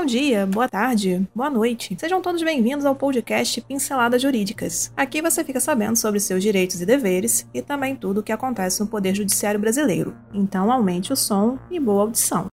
Bom dia, boa tarde, boa noite. Sejam todos bem-vindos ao podcast Pinceladas Jurídicas. Aqui você fica sabendo sobre seus direitos e deveres e também tudo o que acontece no Poder Judiciário Brasileiro. Então aumente o som e boa audição.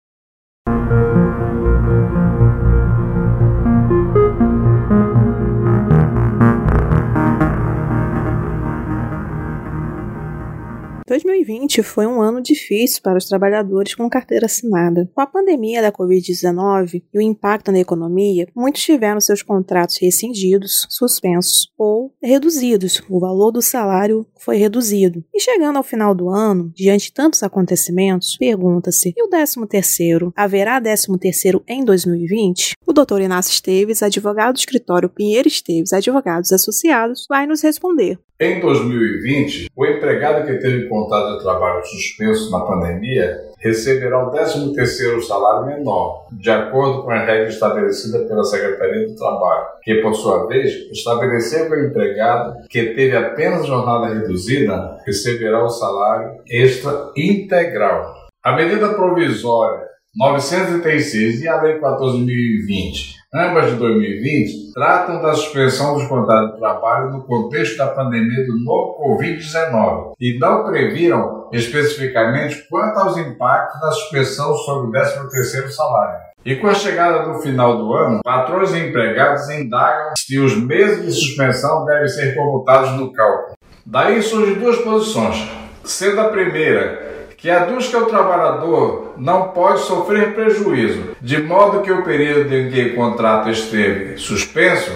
2020 foi um ano difícil para os trabalhadores com carteira assinada. Com a pandemia da Covid-19 e o impacto na economia, muitos tiveram seus contratos rescindidos, suspensos ou reduzidos. O valor do salário foi reduzido. E chegando ao final do ano, diante de tantos acontecimentos, pergunta-se: e o 13 terceiro? Haverá 13 terceiro em 2020? O Dr. Inácio Esteves, advogado do escritório Pinheiro Esteves Advogados Associados, vai nos responder. Em 2020, o empregado que teve contrato de trabalho suspenso na pandemia receberá o 13º salário menor, de acordo com a regra estabelecida pela Secretaria do Trabalho, que, por sua vez, estabeleceu que o empregado que teve apenas jornada reduzida receberá o salário extra integral. A medida provisória 936 e a Lei 14.020 ambas de 2020, tratam da suspensão dos contratos de trabalho no contexto da pandemia do novo Covid-19 e não previram especificamente quanto aos impactos da suspensão sobre o 13º salário. E com a chegada do final do ano, patrões e empregados indagam se os meses de suspensão devem ser computados no cálculo. Daí surgem duas posições, sendo a primeira que aduz que o trabalhador não pode sofrer prejuízo, de modo que o período em que o contrato esteve suspenso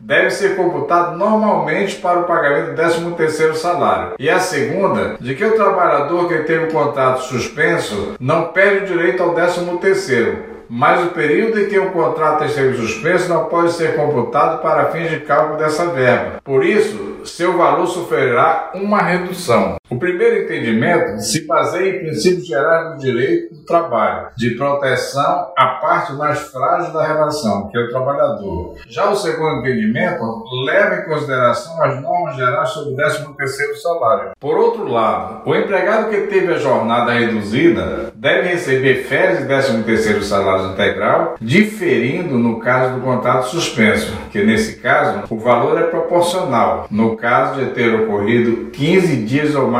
deve ser computado normalmente para o pagamento do 13º salário. E a segunda, de que o trabalhador que teve o contrato suspenso não perde o direito ao 13º, mas o período em que o contrato esteve suspenso não pode ser computado para fins de cálculo dessa verba. Por isso, seu valor sofrerá uma redução. O primeiro entendimento se baseia em princípios gerais do direito do trabalho, de proteção à parte mais frágil da relação, que é o trabalhador. Já o segundo entendimento leva em consideração as normas gerais sobre o 13º salário. Por outro lado, o empregado que teve a jornada reduzida deve receber férias e 13º salário integral, diferindo no caso do contrato suspenso, que nesse caso o valor é proporcional. No caso de ter ocorrido 15 dias ou mais